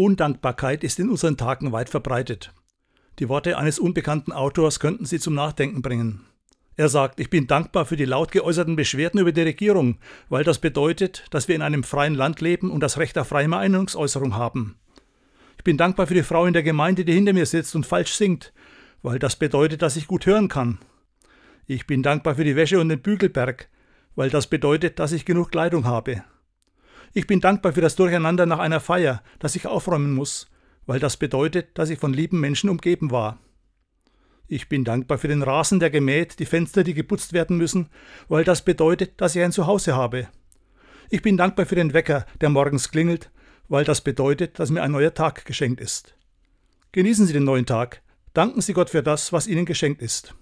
Undankbarkeit ist in unseren Tagen weit verbreitet. Die Worte eines unbekannten Autors könnten Sie zum Nachdenken bringen. Er sagt, ich bin dankbar für die laut geäußerten Beschwerden über die Regierung, weil das bedeutet, dass wir in einem freien Land leben und das Recht auf freie Meinungsäußerung haben. Ich bin dankbar für die Frau in der Gemeinde, die hinter mir sitzt und falsch singt, weil das bedeutet, dass ich gut hören kann. Ich bin dankbar für die Wäsche und den Bügelberg, weil das bedeutet, dass ich genug Kleidung habe. Ich bin dankbar für das Durcheinander nach einer Feier, das ich aufräumen muss, weil das bedeutet, dass ich von lieben Menschen umgeben war. Ich bin dankbar für den Rasen, der gemäht, die Fenster, die geputzt werden müssen, weil das bedeutet, dass ich ein Zuhause habe. Ich bin dankbar für den Wecker, der morgens klingelt, weil das bedeutet, dass mir ein neuer Tag geschenkt ist. Genießen Sie den neuen Tag. Danken Sie Gott für das, was Ihnen geschenkt ist.